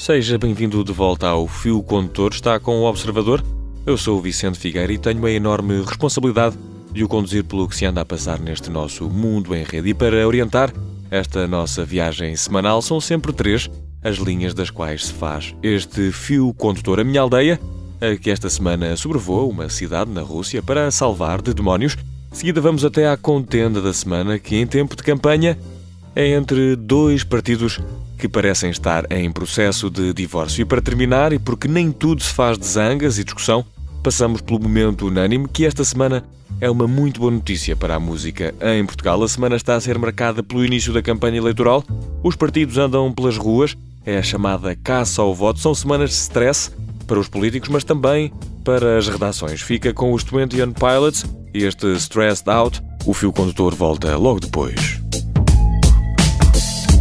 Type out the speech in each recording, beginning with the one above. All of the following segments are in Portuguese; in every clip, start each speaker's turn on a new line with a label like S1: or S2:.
S1: Seja bem-vindo de volta ao Fio Condutor, está com o Observador. Eu sou o Vicente Figueira e tenho a enorme responsabilidade de o conduzir pelo que se anda a passar neste nosso mundo em rede. E para orientar esta nossa viagem semanal, são sempre três as linhas das quais se faz este fio condutor. A minha aldeia, a que esta semana sobrevoa uma cidade na Rússia para salvar de demónios. De seguida vamos até à contenda da semana, que em tempo de campanha é entre dois partidos que parecem estar em processo de divórcio. E para terminar, e porque nem tudo se faz de zangas e discussão, passamos pelo momento unânime que esta semana é uma muito boa notícia para a música em Portugal. A semana está a ser marcada pelo início da campanha eleitoral. Os partidos andam pelas ruas, é a chamada caça ao voto. São semanas de stress para os políticos, mas também para as redações. Fica com os 21 Pilots e este Stressed Out. O fio condutor volta logo depois.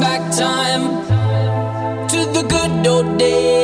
S2: back time to the good old days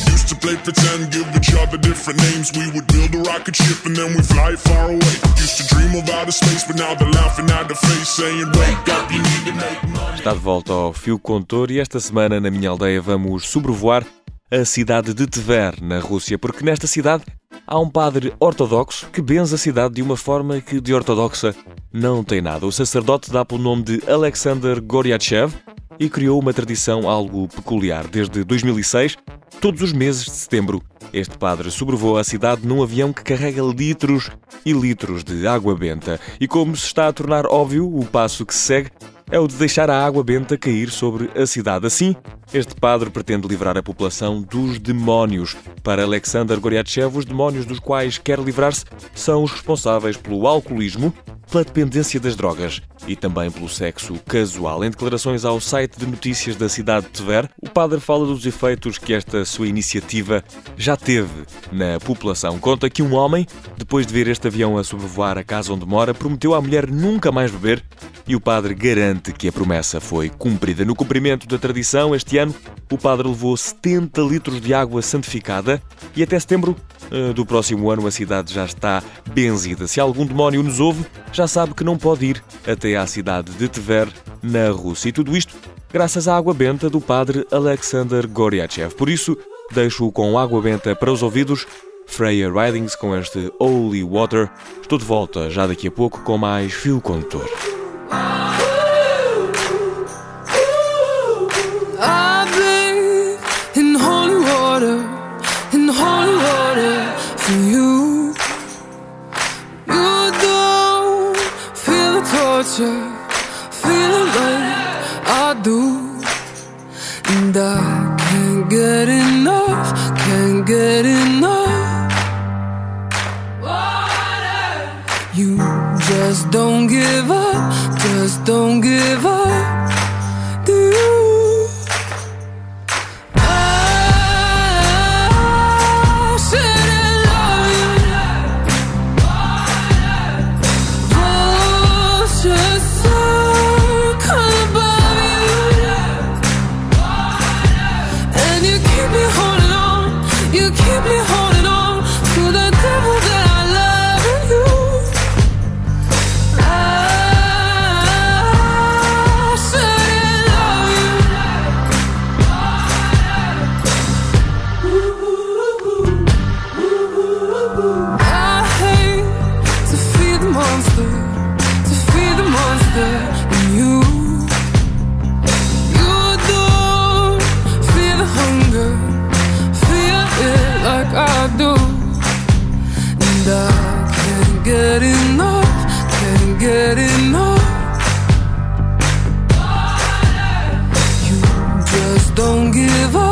S3: To play pretend, give each other different names. We would build a rocket ship and then we fly far away. Used to dream of outer space, but now they're laughing at the face, saying, Wake up, you need to make money.
S1: Está de volta ao Fio Contor e esta semana na minha aldeia vamos sobrevoar a cidade de Tver, na Rússia, porque nesta cidade há um padre ortodoxo que benze a cidade de uma forma que de ortodoxa não tem nada. O sacerdote dá pelo nome de Alexander Goryachev e criou uma tradição algo peculiar. Desde 2006, todos os meses de setembro, este padre sobrevoa a cidade num avião que carrega litros e litros de água benta. E como se está a tornar óbvio, o passo que se segue é o de deixar a água benta cair sobre a cidade. Assim, este padre pretende livrar a população dos demónios. Para Alexander Goryachev, os demónios dos quais quer livrar-se são os responsáveis pelo alcoolismo, pela dependência das drogas e também pelo sexo casual. Em declarações ao site de notícias da cidade de Tever, o padre fala dos efeitos que esta sua iniciativa já teve na população. Conta que um homem, depois de ver este avião a sobrevoar a casa onde mora, prometeu à mulher nunca mais beber e o padre garante que a promessa foi cumprida. No cumprimento da tradição, este ano, o padre levou 70 litros de água santificada e até setembro eh, do próximo ano a cidade já está benzida. Se algum demónio nos ouve, já sabe que não pode ir até à cidade de Tver, na Rússia. E tudo isto graças à água benta do padre Alexander Goryachev. Por isso, deixo-o com água benta para os ouvidos. Freya Ridings com este Holy Water. Estou de volta já daqui a pouco com mais fio condutor.
S4: Torture, feeling like I do. And I can't get enough, can't get enough. Water. You just don't give up, giving. You just don't give up.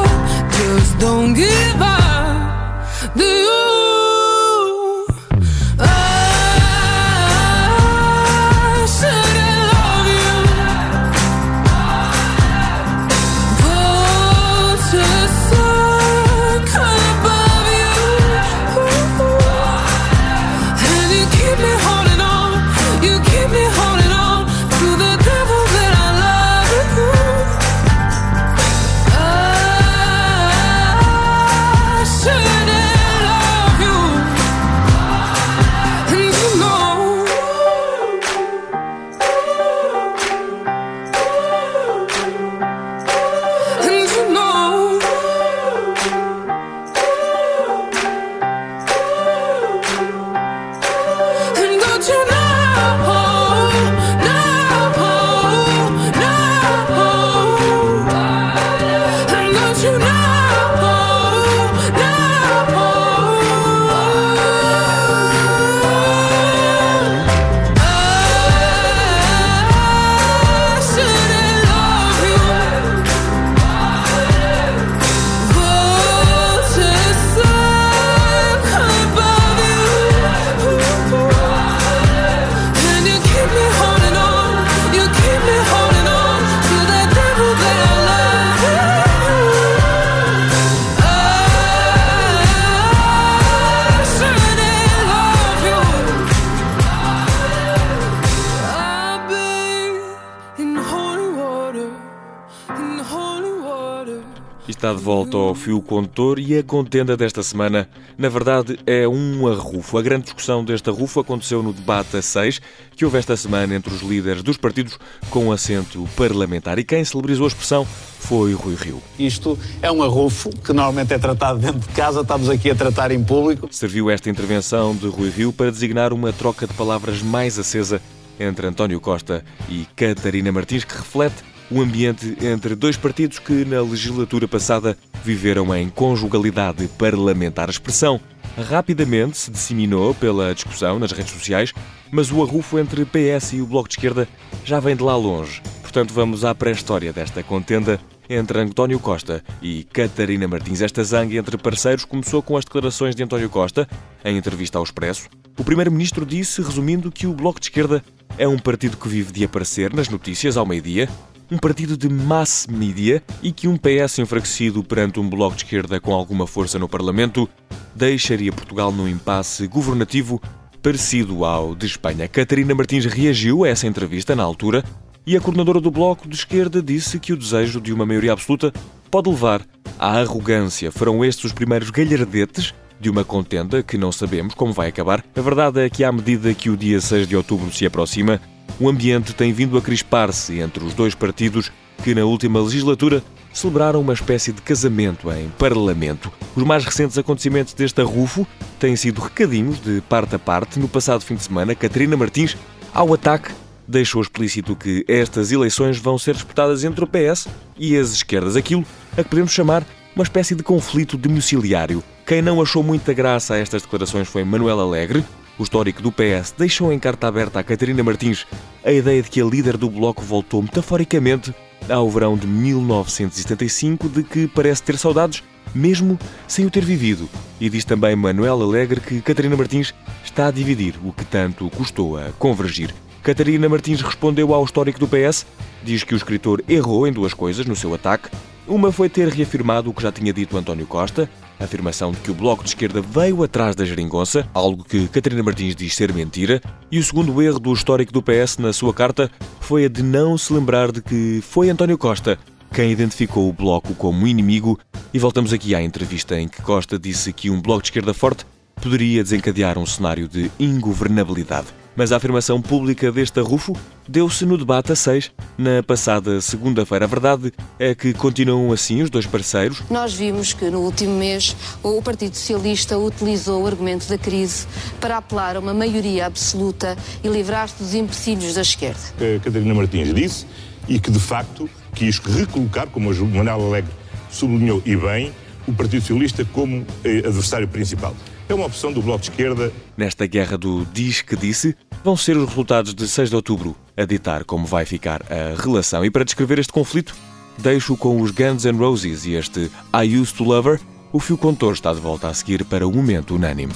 S1: Está de volta ao fio condutor e a contenda desta semana, na verdade, é um arrufo. A grande discussão deste arrufo aconteceu no debate a 6, que houve esta semana entre os líderes dos partidos com assento parlamentar. E quem celebrizou a expressão foi Rui Rio.
S5: Isto é um arrufo que normalmente é tratado dentro de casa, estamos aqui a tratar em público.
S1: Serviu esta intervenção de Rui Rio para designar uma troca de palavras mais acesa entre António Costa e Catarina Martins, que reflete o ambiente entre dois partidos que, na legislatura passada, viveram em conjugalidade parlamentar. A expressão rapidamente se disseminou pela discussão nas redes sociais, mas o arrufo entre PS e o Bloco de Esquerda já vem de lá longe. Portanto, vamos à pré-história desta contenda entre António Costa e Catarina Martins. Esta zanga entre parceiros começou com as declarações de António Costa, em entrevista ao Expresso. O primeiro-ministro disse, resumindo, que o Bloco de Esquerda é um partido que vive de aparecer nas notícias ao meio-dia, um partido de mass media e que um PS enfraquecido perante um bloco de esquerda com alguma força no Parlamento deixaria Portugal num impasse governativo parecido ao de Espanha. Catarina Martins reagiu a essa entrevista na altura e a coordenadora do Bloco de Esquerda disse que o desejo de uma maioria absoluta pode levar à arrogância. Foram estes os primeiros galhardetes de uma contenda que não sabemos como vai acabar. A verdade é que, à medida que o dia 6 de outubro se aproxima, o ambiente tem vindo a crispar-se entre os dois partidos que, na última legislatura, celebraram uma espécie de casamento em parlamento. Os mais recentes acontecimentos deste arrufo têm sido recadinhos de parte a parte. No passado fim de semana, Catarina Martins, ao ataque, deixou explícito que estas eleições vão ser disputadas entre o PS e as esquerdas. Aquilo a que podemos chamar uma espécie de conflito domiciliário. Quem não achou muita graça a estas declarações foi Manuel Alegre. O histórico do PS deixou em carta aberta a Catarina Martins a ideia de que a líder do Bloco voltou metaforicamente ao verão de 1975, de que parece ter saudades, mesmo sem o ter vivido. E diz também Manuel Alegre que Catarina Martins está a dividir o que tanto custou a convergir. Catarina Martins respondeu ao histórico do PS, diz que o escritor errou em duas coisas no seu ataque. Uma foi ter reafirmado o que já tinha dito António Costa, a afirmação de que o Bloco de Esquerda veio atrás da geringonça, algo que Catarina Martins diz ser mentira, e o segundo erro do histórico do PS na sua carta foi a de não se lembrar de que foi António Costa quem identificou o Bloco como inimigo, e voltamos aqui à entrevista em que Costa disse que um Bloco de Esquerda forte poderia desencadear um cenário de ingovernabilidade. Mas a afirmação pública deste arrufo deu-se no debate a 6, na passada segunda-feira. A verdade é que continuam assim os dois parceiros.
S6: Nós vimos que no último mês o Partido Socialista utilizou o argumento da crise para apelar a uma maioria absoluta e livrar-se dos empecilhos da esquerda.
S7: Que Catarina Martins disse e que de facto quis recolocar, como o Manuel Alegre sublinhou e bem, o Partido Socialista como eh, adversário principal. É uma opção do Bloco de Esquerda.
S1: Nesta guerra do diz que disse, vão ser os resultados de 6 de outubro a ditar como vai ficar a relação. E para descrever este conflito, deixo com os Guns N' Roses e este I Used to Love Her. O fio contor está de volta a seguir para o momento unânime.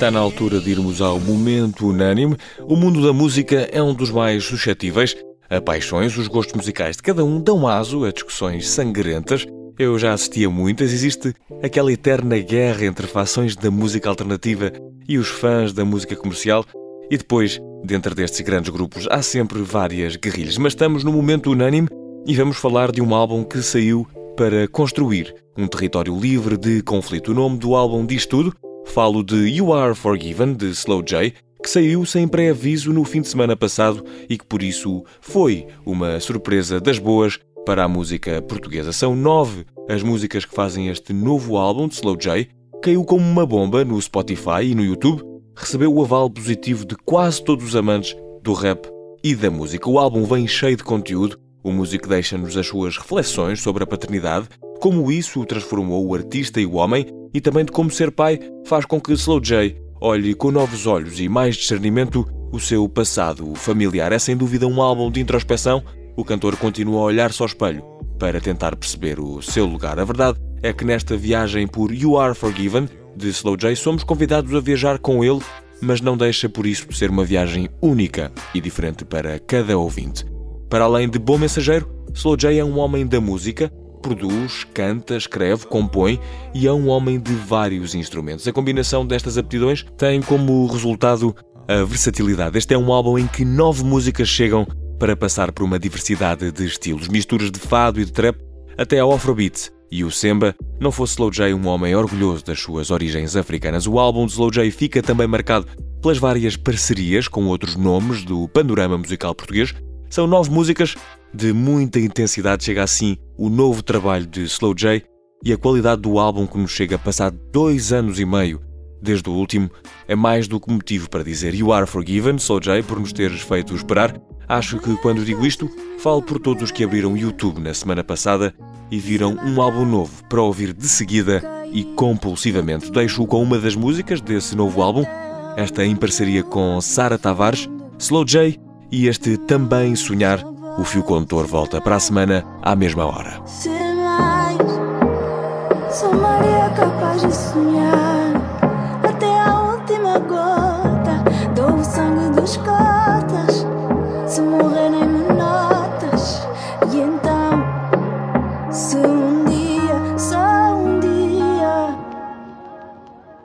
S1: Está na altura de irmos ao momento unânime. O mundo da música é um dos mais suscetíveis a paixões. Os gostos musicais de cada um dão aso a discussões sangrentas. Eu já assisti a muitas. Existe aquela eterna guerra entre fações da música alternativa e os fãs da música comercial. E depois, dentro destes grandes grupos, há sempre várias guerrilhas. Mas estamos no momento unânime e vamos falar de um álbum que saiu para construir um território livre de conflito. O nome do álbum diz tudo. Falo de You Are Forgiven, de Slow J, que saiu sem pré-aviso no fim de semana passado e que por isso foi uma surpresa das boas para a música portuguesa. São nove as músicas que fazem este novo álbum de Slow J. Caiu como uma bomba no Spotify e no YouTube. Recebeu o aval positivo de quase todos os amantes do rap e da música. O álbum vem cheio de conteúdo. O músico deixa-nos as suas reflexões sobre a paternidade, como isso transformou o artista e o homem, e também de como ser pai faz com que Slow J olhe com novos olhos e mais discernimento o seu passado familiar. É sem dúvida um álbum de introspeção. O cantor continua a olhar-se ao espelho para tentar perceber o seu lugar. A verdade é que nesta viagem por You Are Forgiven, de Slow J, somos convidados a viajar com ele, mas não deixa por isso de ser uma viagem única e diferente para cada ouvinte. Para além de bom mensageiro, Slow J é um homem da música, produz, canta, escreve, compõe e é um homem de vários instrumentos. A combinação destas aptidões tem como resultado a versatilidade. Este é um álbum em que nove músicas chegam para passar por uma diversidade de estilos, misturas de fado e de trap até ao afrobeat. E o Semba não fosse Slow J um homem orgulhoso das suas origens africanas. O álbum de Slow J fica também marcado pelas várias parcerias com outros nomes do panorama musical português. São nove músicas de muita intensidade. Chega assim o novo trabalho de Slow J e a qualidade do álbum que nos chega a passar dois anos e meio desde o último é mais do que motivo para dizer You are forgiven, Slow J, por nos teres feito esperar. Acho que quando digo isto, falo por todos os que abriram YouTube na semana passada e viram um álbum novo para ouvir de seguida e compulsivamente. Deixo-o com uma das músicas desse novo álbum, esta em parceria com Sara Tavares, Slow J e este Também Sonhar o fio condutor volta para a semana à mesma hora.
S8: Mais, Maria capaz de sonhar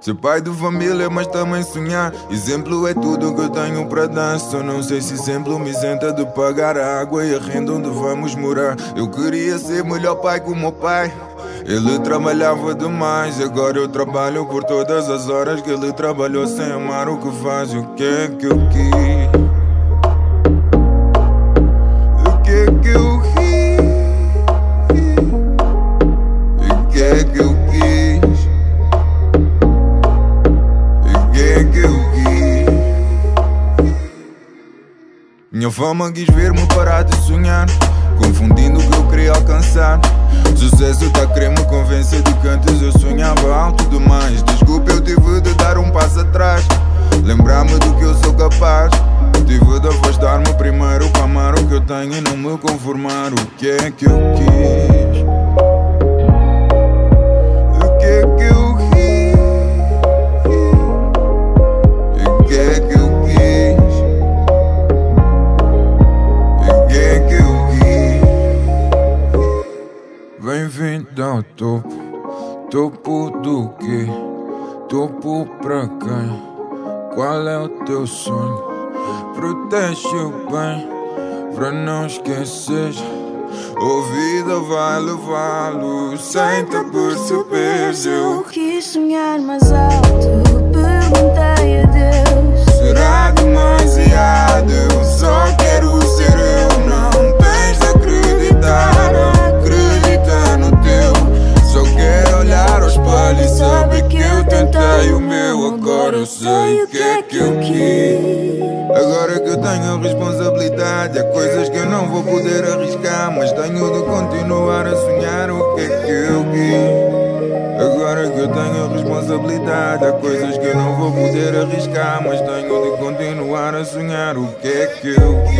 S9: Ser pai de família, mas também sonhar. Exemplo é tudo que eu tenho para dar. Só não sei se exemplo me isenta de pagar a água e a renda onde vamos morar. Eu queria ser melhor pai que o meu pai. Ele trabalhava demais, agora eu trabalho por todas as horas que ele trabalhou sem amar o que faz. O que é que eu quis? Fama quis ver-me parar de sonhar, confundindo o que eu queria alcançar. Sucesso tá a querer me convencer de que antes eu sonhava alto demais. Desculpa, eu tive de dar um passo atrás, lembrar-me do que eu sou capaz. Tive de afastar-me primeiro para amar o que eu tenho e não me conformar. O que é que eu quis? Topo do quê? Topo pra quem? Qual é o teu sonho? Protege o bem, pra não esquecer. Ouvida vai levá-lo sem te perceber. Eu
S8: quis sonhar mais alto.
S9: Arriscar. Mas tenho de continuar a sonhar o que é que eu.